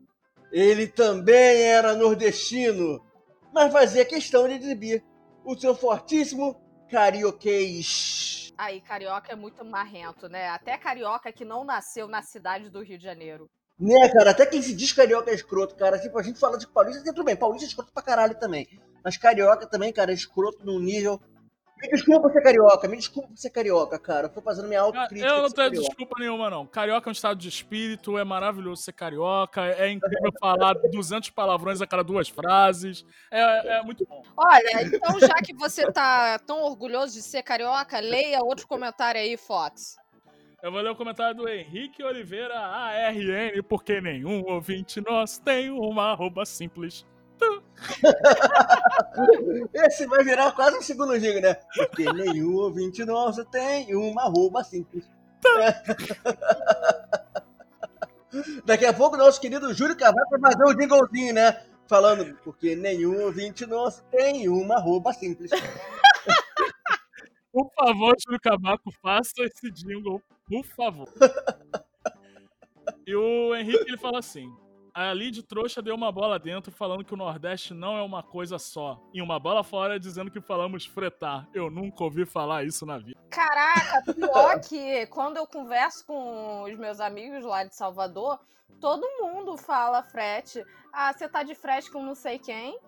ele também era nordestino, mas fazia questão de exibir o seu fortíssimo carioquês. Aí, carioca é muito marrento, né? Até carioca que não nasceu na cidade do Rio de Janeiro. Né, cara? Até quem se diz carioca é escroto, cara. Tipo, a gente fala de paulista, tudo bem, paulista é escroto pra caralho também. Mas carioca também, cara, é escroto num nível. Me desculpa ser carioca, me desculpa por ser carioca, cara. Eu tô fazendo minha autocrítica. Eu não tenho carioca. desculpa nenhuma, não. Carioca é um estado de espírito, é maravilhoso ser carioca, é incrível falar 200 palavrões a cada duas frases. É, é muito bom. Olha, então já que você tá tão orgulhoso de ser carioca, leia outro comentário aí, Fox. Eu vou ler o comentário do Henrique Oliveira ARN, porque nenhum ouvinte nosso tem uma arroba simples. Esse vai virar quase um segundo giga, né? Porque nenhum ouvinte nosso tem uma roupa simples. Daqui a pouco, nosso querido Júlio Carvalho vai fazer o jinglezinho, né? Falando, porque nenhum ouvinte nosso tem uma roupa simples. Por favor, Júlio Cabaco, faça esse jingle, por favor. E o Henrique ele fala assim: a Lid trouxa deu uma bola dentro falando que o Nordeste não é uma coisa só. E uma bola fora dizendo que falamos fretar. Eu nunca ouvi falar isso na vida. Caraca, pior que quando eu converso com os meus amigos lá de Salvador, todo mundo fala frete. Ah, você tá de frete com não sei quem.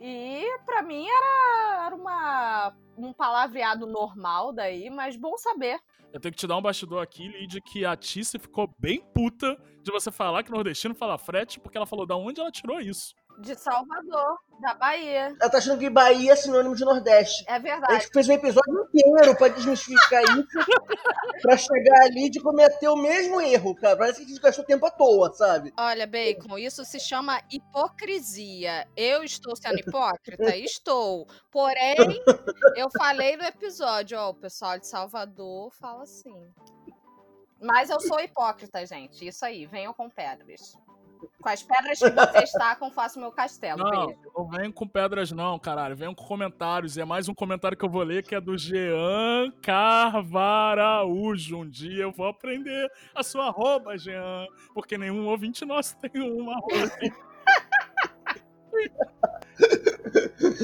E pra mim era, era uma, um palavreado normal daí, mas bom saber. Eu tenho que te dar um bastidor aqui, Lid, que a Tice ficou bem puta de você falar que nordestino fala frete, porque ela falou da onde ela tirou isso. De Salvador, da Bahia. Ela tá achando que Bahia é sinônimo de Nordeste. É A verdade. gente fez um episódio inteiro pra desmistificar isso, pra chegar ali de cometer o mesmo erro, cara. Parece que a gente gastou tempo à toa, sabe? Olha, Bacon, isso se chama hipocrisia. Eu estou sendo hipócrita? Estou. Porém, eu falei no episódio, ó, o pessoal de Salvador fala assim. Mas eu sou hipócrita, gente. Isso aí, venham com pedras. Com as pedras que vocês tacam, faço meu castelo. Não, Beijo. não venham com pedras, não, caralho. Venham com comentários. E é mais um comentário que eu vou ler que é do Jean Carvaraújo. Um dia eu vou aprender a sua arroba, Jean. Porque nenhum ouvinte nosso tem uma arroba assim.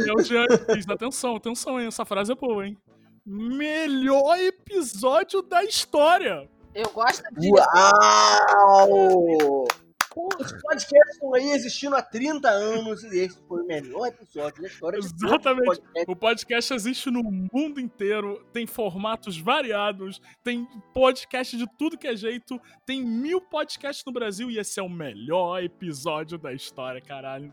É o Jean que diz, atenção, atenção, hein? Essa frase é boa, hein? Melhor episódio da história. Eu gosto disso. Uau! Os podcasts estão aí existindo há 30 anos e esse foi o melhor episódio da história Exatamente. O podcast existe no mundo inteiro, tem formatos variados, tem podcast de tudo que é jeito, tem mil podcasts no Brasil e esse é o melhor episódio da história, caralho.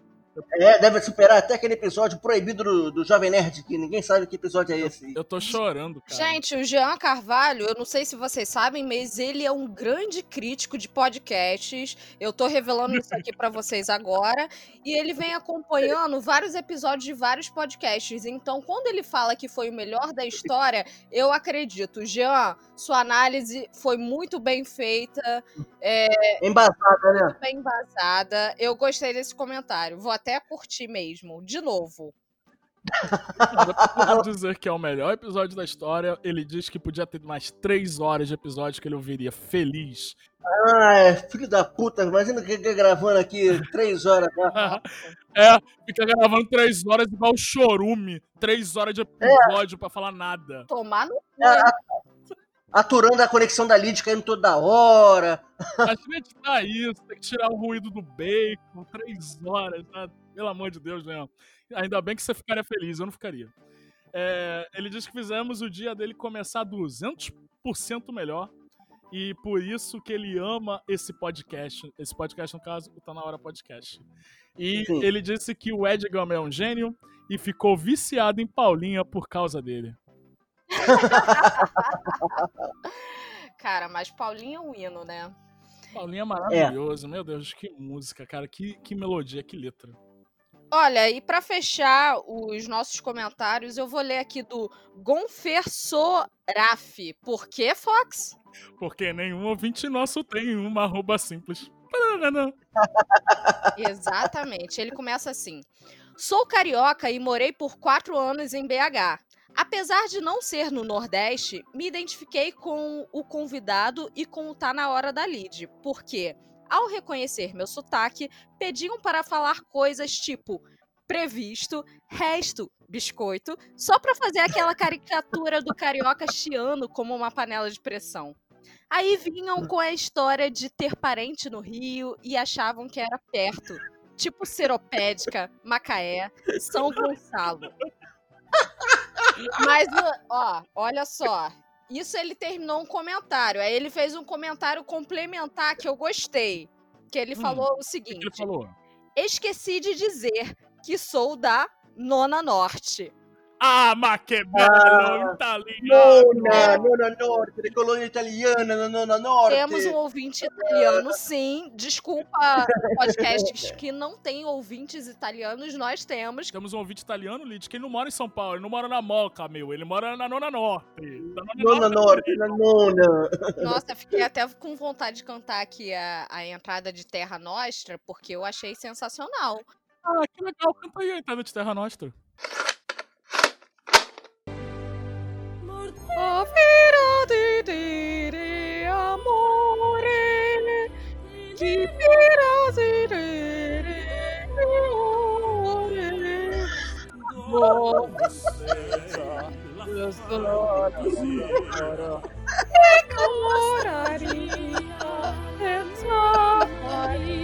É, deve superar até aquele episódio proibido do, do Jovem Nerd, que ninguém sabe que episódio é esse. Eu tô chorando, cara. Gente, o Jean Carvalho, eu não sei se vocês sabem, mas ele é um grande crítico de podcasts. Eu tô revelando isso aqui pra vocês agora. E ele vem acompanhando vários episódios de vários podcasts. Então, quando ele fala que foi o melhor da história, eu acredito. Jean, sua análise foi muito bem feita, Embasada, né? bem embasada. Eu gostei desse comentário. Vou até curtir mesmo. De novo. Eu vou dizer que é o melhor episódio da história. Ele diz que podia ter mais três horas de episódio que ele ouviria feliz. Ah, é, filho da puta, imagina que que gravando aqui três horas. né? é, fica gravando três horas igual o chorume. Três horas de episódio pra falar nada. Tomar no cu. É, aturando a conexão da Lid caindo toda hora. Imagina editar isso, tem que tirar o ruído do bacon, três horas, né? Pelo amor de Deus, Leão. Ainda bem que você ficaria feliz, eu não ficaria. É, ele diz que fizemos o dia dele começar 200% melhor e por isso que ele ama esse podcast. Esse podcast, no caso, o Tá Na Hora Podcast. E Sim. ele disse que o Ed Gama é um gênio e ficou viciado em Paulinha por causa dele. Cara, mas Paulinho é um hino, né? Paulinha é maravilhoso, meu Deus, que música, cara, que, que melodia, que letra. Olha, e pra fechar os nossos comentários, eu vou ler aqui do Gonfer Soraf. Por quê, Fox? Porque nenhum ouvinte nosso tem uma arroba simples. Exatamente. Ele começa assim: Sou carioca e morei por quatro anos em BH. Apesar de não ser no Nordeste, me identifiquei com o convidado e com o Tá na Hora da Lid, porque, ao reconhecer meu sotaque, pediam para falar coisas tipo previsto, resto, biscoito, só para fazer aquela caricatura do carioca chiando como uma panela de pressão. Aí vinham com a história de ter parente no Rio e achavam que era perto, tipo Seropédica, Macaé, São Gonçalo. Mas, ó, olha só. Isso ele terminou um comentário. Aí ele fez um comentário complementar que eu gostei. Que ele Hum, falou o que seguinte: ele falou? Esqueci de dizer que sou da Nona Norte. Ah, ma che bello, Ah, italiano! Nona, nona norte, de colônia italiana, nona norte. Temos um ouvinte italiano, sim. Desculpa, podcasts que não têm ouvintes italianos, nós temos. Temos um ouvinte italiano, Lid, que ele não mora em São Paulo, ele não mora na Moca, meu, ele mora na Nona Norte. Da Nona norte, na nona. Nossa, fiquei até com vontade de cantar aqui a, a entrada de Terra Nostra, porque eu achei sensacional. Ah, que legal, canta aí a entrada de Terra Nostra. Tetere amore, chissà se te amore, bossa, lo sto dicendo, e comoraria, e zafaria.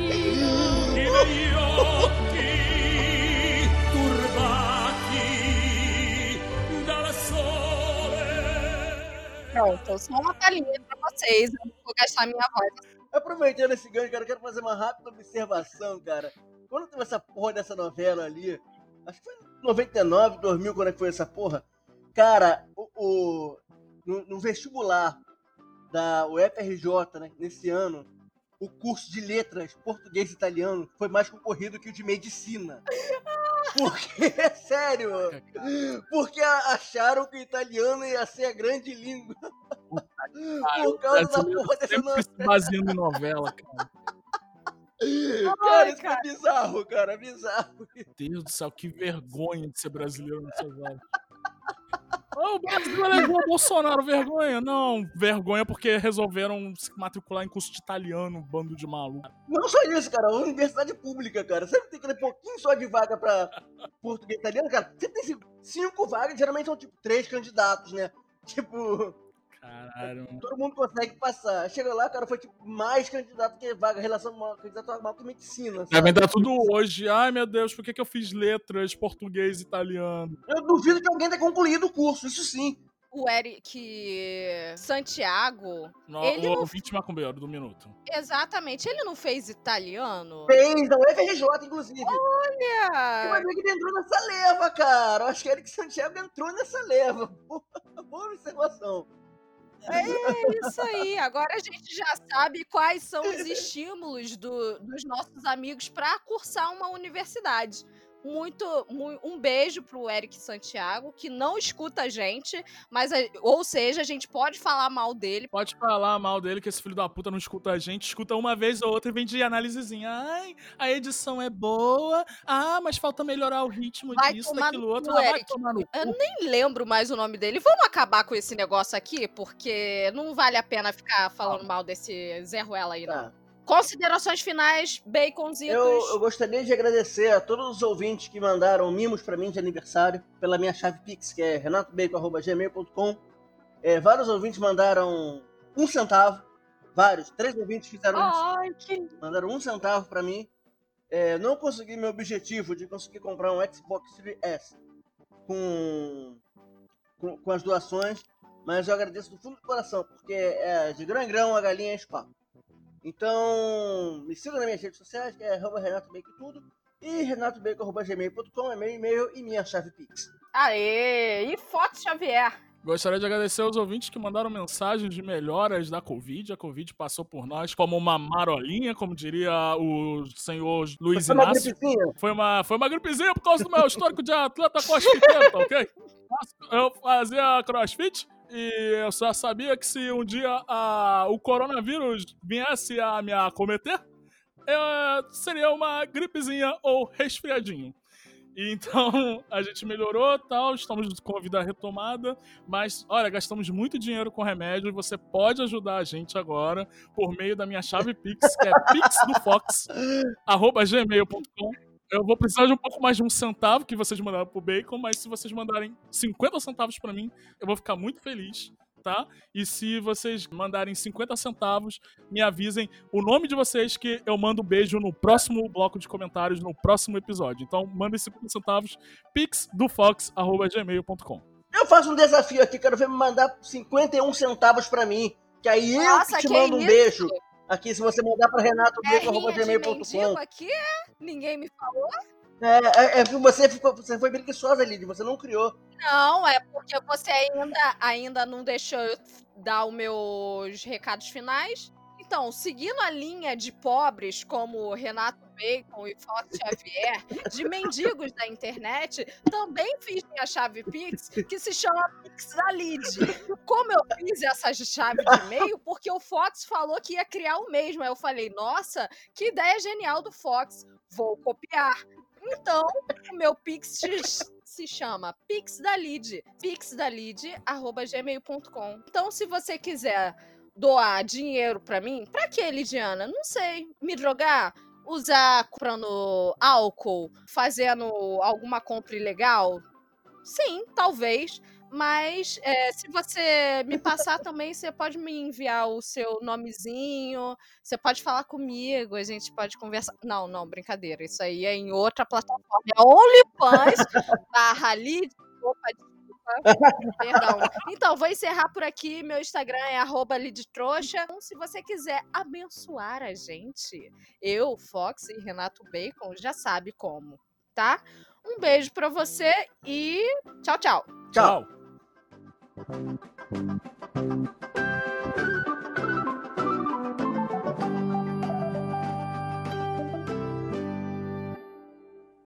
Pronto, só uma palhinha pra vocês. Eu não vou gastar minha voz. Aproveitando esse gancho, cara, eu quero fazer uma rápida observação, cara. quando teve essa porra dessa novela ali, acho que foi em 99, 2000, quando é foi essa porra, cara, o, o- no, no vestibular da UFRJ, né, nesse ano, o curso de letras português e italiano foi mais concorrido que o de medicina. Porque, sério, porque acharam que o italiano ia ser a grande língua. Por causa da porra dessa novela. se baseando em novela, cara. Cara, isso é bizarro, cara, bizarro. Meu Deus do céu, que vergonha de ser brasileiro nessas horas. O Brasil levou o Bolsonaro, vergonha? Não, vergonha porque resolveram se matricular em curso de italiano, bando de maluco. Não só isso, cara, universidade pública, cara. Sempre tem aquele pouquinho só de vaga pra português italiano, cara. Você tem cinco vagas, geralmente são tipo três candidatos, né? Tipo, Caralho. todo mundo consegue passar. Chega lá, cara, foi tipo mais candidato que vaga, relação a candidato normal que medicina. Sabe? Devem dar tudo hoje. Ai, meu Deus, por que, que eu fiz letras português e italiano? Eu duvido que alguém tenha concluído o curso, isso sim. O Eric Santiago, No, Ele o não- ouvinte macumbeiro do minuto. exatamente, ele não fez italiano? Fez da UFRJ, inclusive. Eu Olha! amigo ele entrou nessa leva, cara. Eu acho que Eric Santiago entrou nessa leva. Boa observação. É isso aí. Agora a gente já sabe quais são os estímulos do- dos nossos amigos para cursar uma universidade. Muito, mu- um beijo pro Eric Santiago, que não escuta a gente, mas, ou seja, a gente pode falar mal dele. Pode falar mal dele, que esse filho da puta não escuta a gente, escuta uma vez ou outra e vem de análisezinha. Ai, a edição é boa. Ah, mas falta melhorar o ritmo Vai disso, tomar daquilo no outro. Ah, vai Eric. tomar no Eu cu. nem lembro mais o nome dele. Vamos acabar com esse negócio aqui, porque não vale a pena ficar falando mal desse Zé Ruela aí, não. Tá. Considerações finais, baconzitos. Eu, eu gostaria de agradecer a todos os ouvintes que mandaram mimos pra mim de aniversário pela minha chave Pix, que é renatobacon.gmail.com. É, vários ouvintes mandaram um centavo. Vários. Três ouvintes fizeram isso. Ai, que mandaram um centavo pra mim. É, não consegui meu objetivo de conseguir comprar um Xbox Series S com, com, com as doações, mas eu agradeço do fundo do coração, porque é de grão em grão a galinha o papo. Então, me siga nas minhas redes sociais, que é arroba Renato Bacon tudo, e renatobacon.gmail.com é meu e-mail e minha chave Pix. Aê! E Fox Xavier. Gostaria de agradecer aos ouvintes que mandaram mensagens de melhoras da Covid. A Covid passou por nós como uma marolinha, como diria o senhor Luiz Foi uma Inácio. gripezinha? Foi uma, foi uma gripezinha por causa do meu histórico de atleta crossfiteiro, tá ok? Eu fazia crossfit e eu só sabia que se um dia a- o coronavírus viesse a me acometer, é, seria uma gripezinha ou resfriadinho. Então, a gente melhorou tal, estamos com a vida retomada, mas, olha, gastamos muito dinheiro com remédio e você pode ajudar a gente agora por meio da minha chave Pix, que é pixdofox, arroba gmail.com. Eu vou precisar de um pouco mais de um centavo que vocês mandaram pro Bacon, mas se vocês mandarem 50 centavos pra mim, eu vou ficar muito feliz, tá? E se vocês mandarem 50 centavos, me avisem o nome de vocês que eu mando um beijo no próximo bloco de comentários, no próximo episódio. Então, mandem 50 centavos, pixdofox.gmail.com. Eu faço um desafio aqui, quero ver me mandar 51 centavos pra mim, que aí Nossa, eu que te que mando um isso? beijo. Aqui, se você mandar É rinha de renatobacon.gmail.com. mendigo aqui? é? Ninguém me falou. É, é, é você, ficou, você foi preguiçosa, Lid, você não criou. Não, é porque você ainda, ainda não deixou eu dar os meus recados finais. Então, seguindo a linha de pobres como Renato Bacon e Fox Xavier, de mendigos da internet, também fiz minha chave Pix, que se chama Pix da Lid. Como eu fiz essa chave de e-mail? Porque o Fox falou que ia criar o mesmo. Aí eu falei, nossa, que ideia genial do Fox, vou copiar. Então, o meu Pix se- chama Pix da Lid, pixdalid@gmail.com. Então, se você quiser doar dinheiro pra mim, pra que, Lidiana? Não sei. Me drogar? Usar comprando álcool? Fazendo alguma compra ilegal? Sim, talvez. Mas é, se você me passar também, você pode me enviar o seu nomezinho, você pode falar comigo, a gente pode conversar. Não, não, brincadeira. Isso aí é em outra plataforma. É OnlyFans barra roupa de Perdão. Então, vou encerrar por aqui. Meu Instagram é arroba lidtrouxa. Então, se você quiser abençoar a gente, eu, Fox e Renato Bacon já sabe como, tá? Um beijo pra você e tchau, tchau. Tchau. Tchau.